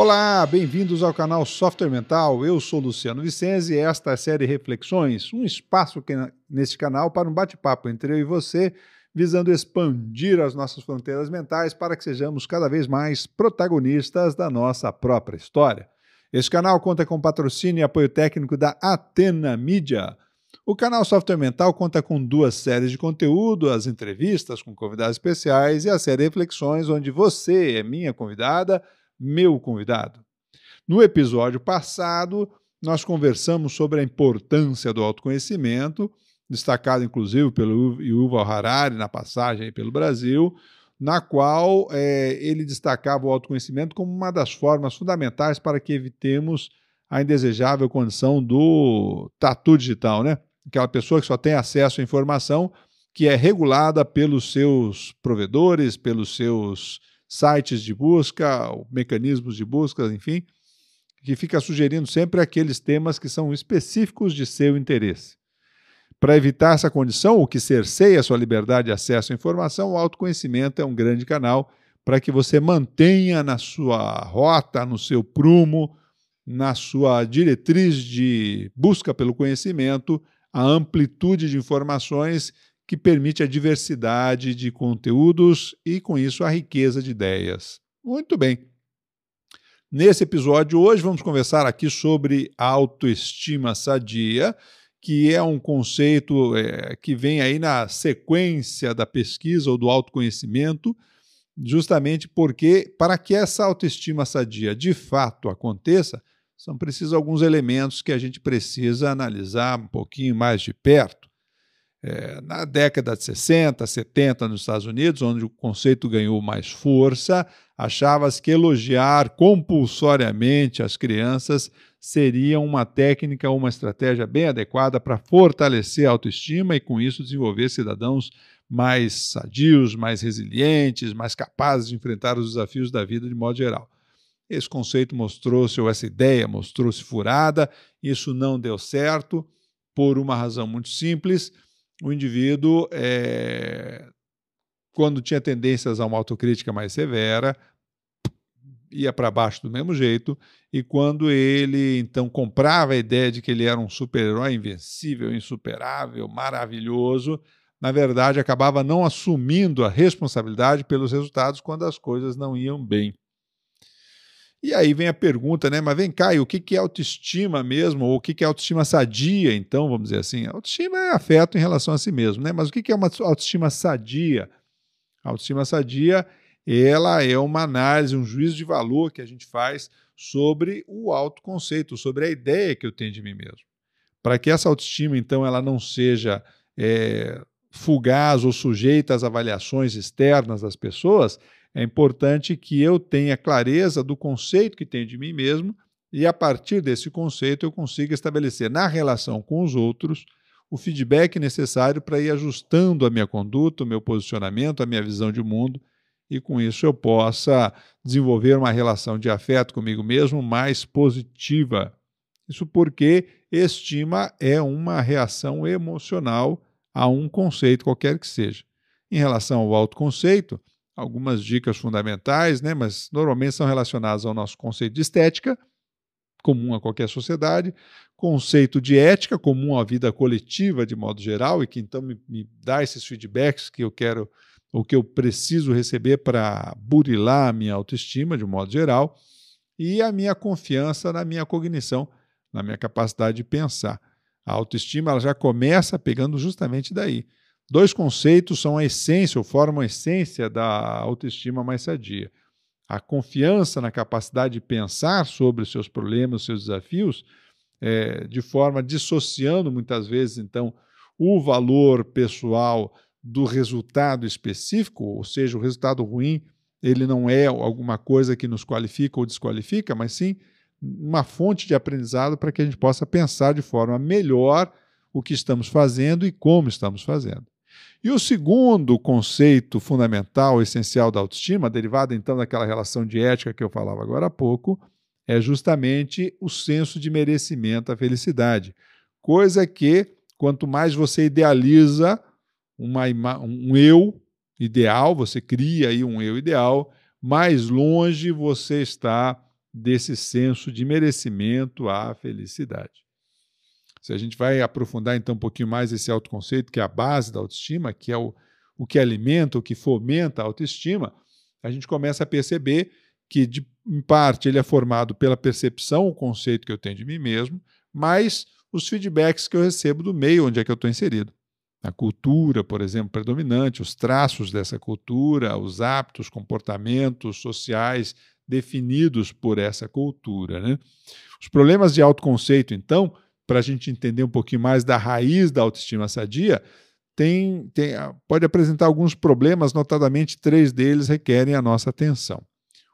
Olá, bem-vindos ao canal Software Mental. Eu sou Luciano Vicenzi e esta é a série Reflexões, um espaço que, neste canal para um bate-papo entre eu e você, visando expandir as nossas fronteiras mentais para que sejamos cada vez mais protagonistas da nossa própria história. Este canal conta com patrocínio e apoio técnico da Atena Mídia. O canal Software Mental conta com duas séries de conteúdo, as entrevistas com convidados especiais e a série Reflexões, onde você é minha convidada meu convidado. No episódio passado, nós conversamos sobre a importância do autoconhecimento, destacado inclusive pelo Yuval Harari na passagem pelo Brasil, na qual é, ele destacava o autoconhecimento como uma das formas fundamentais para que evitemos a indesejável condição do tatu digital, né? Aquela pessoa que só tem acesso à informação que é regulada pelos seus provedores, pelos seus sites de busca, mecanismos de busca, enfim, que fica sugerindo sempre aqueles temas que são específicos de seu interesse. Para evitar essa condição, o que cerceia sua liberdade de acesso à informação, o autoconhecimento é um grande canal para que você mantenha na sua rota, no seu prumo, na sua diretriz de busca pelo conhecimento, a amplitude de informações que permite a diversidade de conteúdos e, com isso, a riqueza de ideias. Muito bem. Nesse episódio hoje vamos conversar aqui sobre autoestima sadia, que é um conceito é, que vem aí na sequência da pesquisa ou do autoconhecimento, justamente porque para que essa autoestima sadia de fato aconteça, são precisos alguns elementos que a gente precisa analisar um pouquinho mais de perto. É, na década de 60, 70 nos Estados Unidos, onde o conceito ganhou mais força, achava-se que elogiar compulsoriamente as crianças seria uma técnica uma estratégia bem adequada para fortalecer a autoestima e, com isso, desenvolver cidadãos mais sadios, mais resilientes, mais capazes de enfrentar os desafios da vida de modo geral. Esse conceito mostrou-se, ou essa ideia mostrou-se furada, isso não deu certo, por uma razão muito simples o indivíduo, é, quando tinha tendências a uma autocrítica mais severa, ia para baixo do mesmo jeito, e quando ele então comprava a ideia de que ele era um super-herói invencível, insuperável, maravilhoso, na verdade acabava não assumindo a responsabilidade pelos resultados quando as coisas não iam bem. E aí vem a pergunta, né? Mas vem cá, e o que é autoestima mesmo? Ou o que é autoestima sadia, então, vamos dizer assim? autoestima é afeto em relação a si mesmo, né? Mas o que é uma autoestima sadia? A autoestima sadia, ela é uma análise, um juízo de valor que a gente faz sobre o autoconceito, sobre a ideia que eu tenho de mim mesmo. Para que essa autoestima, então, ela não seja é, fugaz ou sujeita às avaliações externas das pessoas, é importante que eu tenha clareza do conceito que tenho de mim mesmo e, a partir desse conceito, eu consiga estabelecer na relação com os outros o feedback necessário para ir ajustando a minha conduta, o meu posicionamento, a minha visão de mundo e, com isso, eu possa desenvolver uma relação de afeto comigo mesmo mais positiva. Isso porque estima é uma reação emocional a um conceito qualquer que seja. Em relação ao autoconceito, algumas dicas fundamentais, né, mas normalmente são relacionadas ao nosso conceito de estética, comum a qualquer sociedade, conceito de ética, comum à vida coletiva de modo geral, e que então me, me dá esses feedbacks que eu quero, ou que eu preciso receber para burilar a minha autoestima de modo geral, e a minha confiança na minha cognição, na minha capacidade de pensar. A autoestima ela já começa pegando justamente daí. Dois conceitos são a essência, ou formam a essência da autoestima mais sadia. A confiança na capacidade de pensar sobre os seus problemas, seus desafios, é, de forma dissociando muitas vezes, então, o valor pessoal do resultado específico, ou seja, o resultado ruim, ele não é alguma coisa que nos qualifica ou desqualifica, mas sim uma fonte de aprendizado para que a gente possa pensar de forma melhor o que estamos fazendo e como estamos fazendo. E o segundo conceito fundamental, essencial da autoestima, derivado então daquela relação de ética que eu falava agora há pouco, é justamente o senso de merecimento, a felicidade. Coisa que, quanto mais você idealiza uma, um eu ideal, você cria aí um eu ideal, mais longe você está desse senso de merecimento à felicidade. Se a gente vai aprofundar então um pouquinho mais esse autoconceito, que é a base da autoestima, que é o, o que alimenta, o que fomenta a autoestima, a gente começa a perceber que, de, em parte, ele é formado pela percepção, o conceito que eu tenho de mim mesmo, mas os feedbacks que eu recebo do meio onde é que eu estou inserido. A cultura, por exemplo, predominante, os traços dessa cultura, os hábitos, comportamentos sociais definidos por essa cultura. Né? Os problemas de autoconceito, então, para a gente entender um pouquinho mais da raiz da autoestima sadia, tem, tem, pode apresentar alguns problemas, notadamente três deles requerem a nossa atenção.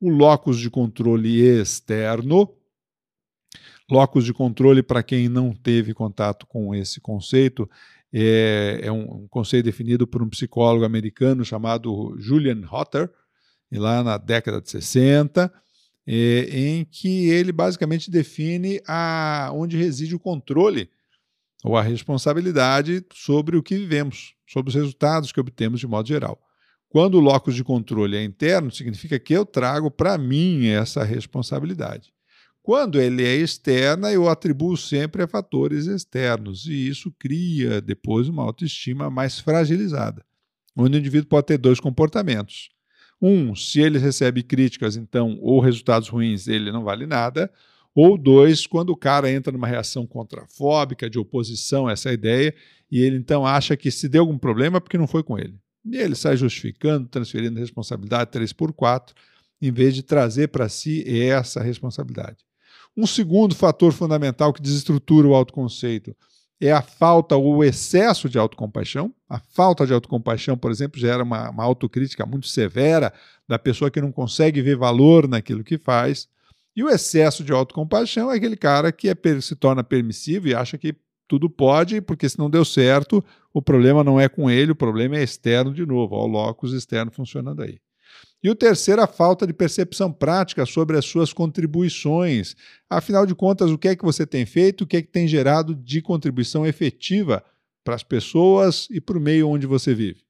O locus de controle externo, locus de controle, para quem não teve contato com esse conceito, é, é um, um, conceito definido por um psicólogo americano chamado Julian Hotter, lá na década de 60, é, em que ele basicamente define a, onde reside o controle ou a responsabilidade sobre o que vivemos, sobre os resultados que obtemos de modo geral. Quando o locus de controle é interno, significa que eu trago para mim essa responsabilidade. Quando ele é externa, eu atribuo sempre a fatores externos, e isso cria depois uma autoestima mais fragilizada, onde o indivíduo pode ter dois comportamentos. Um, se ele recebe críticas, então, ou resultados ruins, ele não vale nada. Ou dois, quando o cara entra numa reação contrafóbica, de oposição a essa ideia, e ele então acha que se deu algum problema é porque não foi com ele. E ele sai justificando, transferindo responsabilidade 3 por 4, em vez de trazer para si essa responsabilidade. Um segundo fator fundamental que desestrutura o autoconceito é a falta ou o excesso de autocompaixão. A falta de autocompaixão, por exemplo, gera uma, uma autocrítica muito severa da pessoa que não consegue ver valor naquilo que faz. E o excesso de autocompaixão é aquele cara que é, se torna permissivo e acha que tudo pode, porque se não deu certo, o problema não é com ele, o problema é externo de novo, ó, o locus externo funcionando aí. E o terceiro, a falta de percepção prática sobre as suas contribuições. Afinal de contas, o que é que você tem feito, o que é que tem gerado de contribuição efetiva para as pessoas e para o meio onde você vive?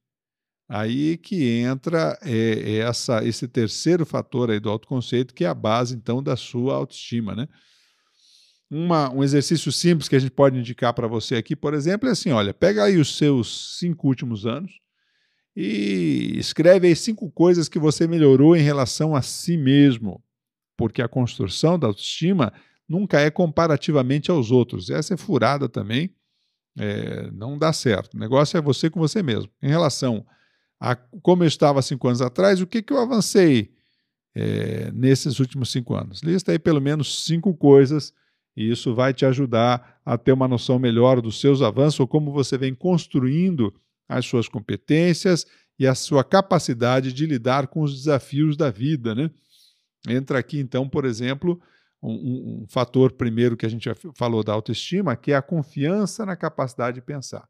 Aí que entra é, essa, esse terceiro fator aí do autoconceito, que é a base, então, da sua autoestima. Né? Uma, um exercício simples que a gente pode indicar para você aqui, por exemplo, é assim: olha, pega aí os seus cinco últimos anos, e escreve aí cinco coisas que você melhorou em relação a si mesmo, porque a construção da autoestima nunca é comparativamente aos outros. Essa é furada também, é, não dá certo. O negócio é você com você mesmo. Em relação a como eu estava cinco anos atrás, o que, que eu avancei é, nesses últimos cinco anos? Lista aí pelo menos cinco coisas e isso vai te ajudar a ter uma noção melhor dos seus avanços ou como você vem construindo as suas competências e a sua capacidade de lidar com os desafios da vida. Né? Entra aqui, então, por exemplo, um, um, fator primeiro que a gente já falou da autoestima, que é a confiança na capacidade de pensar.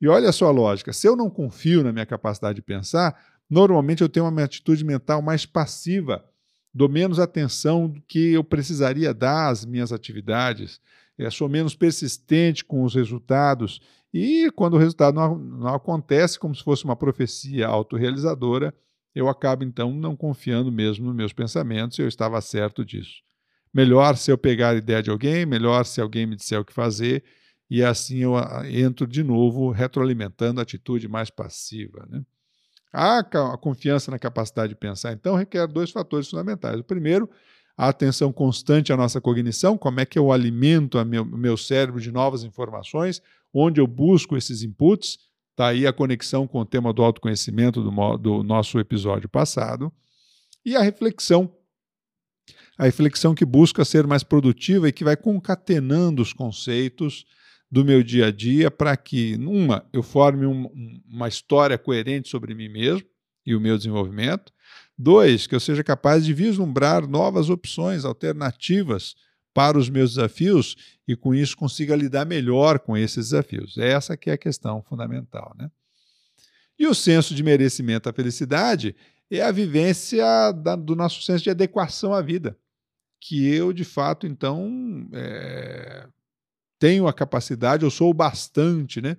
E olha a lógica: se eu não confio na minha capacidade de pensar, normalmente eu tenho uma atitude mental mais passiva, dou menos atenção do que eu precisaria dar às minhas atividades, é, sou menos persistente com os resultados e quando o resultado não, não acontece, como se fosse uma profecia autorrealizadora, eu acabo então não confiando mesmo nos meus pensamentos eu estava certo disso. Melhor se eu pegar a ideia de alguém, melhor se alguém me disser o que fazer, e assim eu ah, entro de novo retroalimentando a atitude mais passiva. Né? A, a confiança na capacidade de pensar, então, requer dois fatores fundamentais. O primeiro a atenção constante à nossa cognição, como é que eu alimento o meu, meu cérebro de novas informações, onde eu busco esses inputs. Está aí a conexão com o tema do autoconhecimento do, do nosso episódio passado. E a reflexão. A reflexão que busca ser mais produtiva e que vai concatenando os conceitos do meu dia a dia para que, numa, eu forme um, uma história coerente sobre mim mesmo e o meu desenvolvimento, Dois, que eu seja capaz de vislumbrar novas opções, alternativas para os meus desafios e com isso consiga lidar melhor com esses desafios. Essa que é a questão fundamental, né? E o senso de merecimento à felicidade é a vivência da, do nosso senso de adequação à vida, que eu de fato então é, tenho a capacidade, eu sou bastante, né,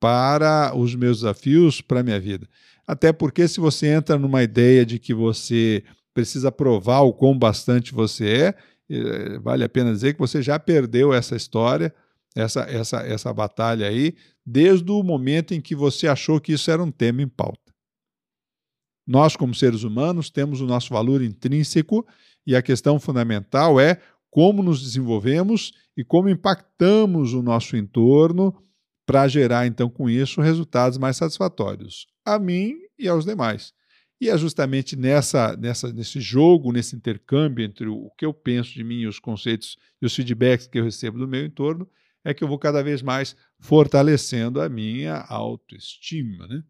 para os meus desafios, para a minha vida. Até porque, se você entra numa ideia de que você precisa provar o quão bastante você é. Eh, vale a pena dizer que você já perdeu essa história, essa, essa, essa batalha aí, desde o momento em que você achou que isso era um tema em pauta. Nós, como seres humanos, temos o nosso valor intrínseco e a questão fundamental é como nos desenvolvemos e como impactamos o nosso entorno para gerar, então, com isso, resultados mais satisfatórios a mim e aos demais. E é justamente nessa, nessa, nesse jogo, nesse intercâmbio entre o que eu penso de mim e os conceitos e os feedbacks que eu recebo do meu entorno, é que eu vou cada vez mais fortalecendo a minha autoestima. Né?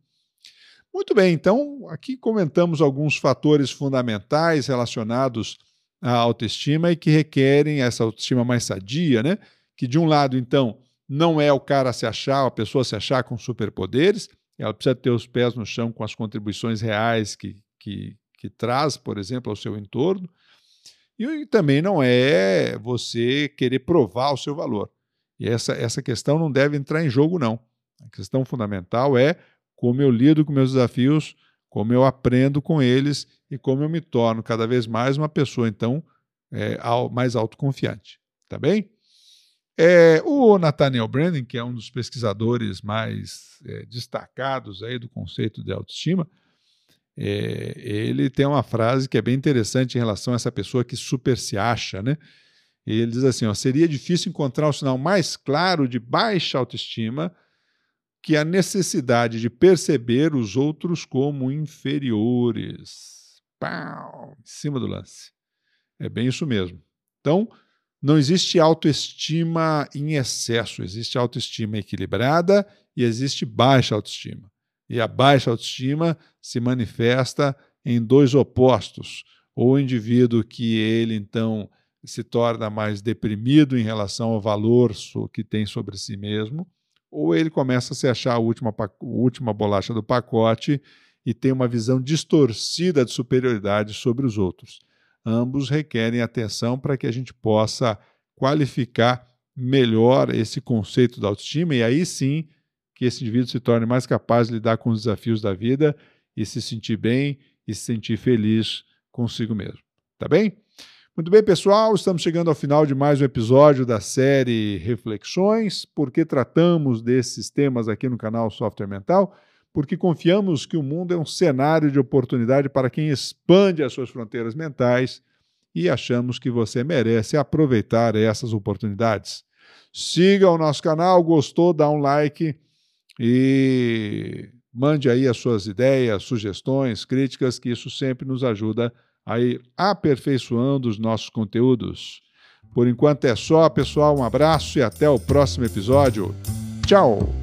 Muito bem, então aqui comentamos alguns fatores fundamentais relacionados à autoestima e que requerem essa autoestima mais sadia, né? Que de um lado, então, não é o cara se achar, a pessoa se achar com superpoderes, ela precisa ter os pés no chão com as contribuições reais que, que, que traz, por exemplo, ao seu entorno. E também não é você querer provar o seu valor. E essa, essa questão não deve entrar em jogo, não. A questão fundamental é como eu lido com meus desafios, como eu aprendo com eles e como eu me torno cada vez mais uma pessoa, então, é, mais autoconfiante. Tá bem? É, o Nathaniel Brandon, que é um dos pesquisadores mais é, destacados aí do conceito de autoestima, é, ele tem uma frase que é bem interessante em relação a essa pessoa que super se acha, né? Ele diz assim: ó, seria difícil encontrar um sinal mais claro de baixa autoestima que a necessidade de perceber os outros como inferiores. Pau, em cima do lance. É bem isso mesmo. Então, não existe autoestima em excesso, existe autoestima equilibrada e existe baixa autoestima. E a baixa autoestima se manifesta em dois opostos. Ou o indivíduo que ele, então, se torna mais deprimido em relação ao valor que tem sobre si mesmo, ou ele começa a se achar a última, a última bolacha do pacote e tem uma visão distorcida de superioridade sobre os outros ambos requerem atenção para que a gente possa qualificar melhor esse conceito da autoestima e aí sim que esse indivíduo se torne mais capaz de lidar com os desafios da vida e se sentir bem e se sentir feliz consigo mesmo. Tá bem? Muito bem, pessoal, estamos chegando ao final de mais um episódio da série Reflexões. Por que tratamos desses temas aqui no canal Software Mental? Porque confiamos que o mundo é um cenário de oportunidade para quem expande as suas fronteiras mentais e achamos que você merece aproveitar essas oportunidades. Siga o nosso canal, gostou, dá um like e mande aí as suas ideias, sugestões, críticas, que isso sempre nos ajuda a ir aperfeiçoando os nossos conteúdos. Por enquanto é só, pessoal. Um abraço e até o próximo episódio. Tchau!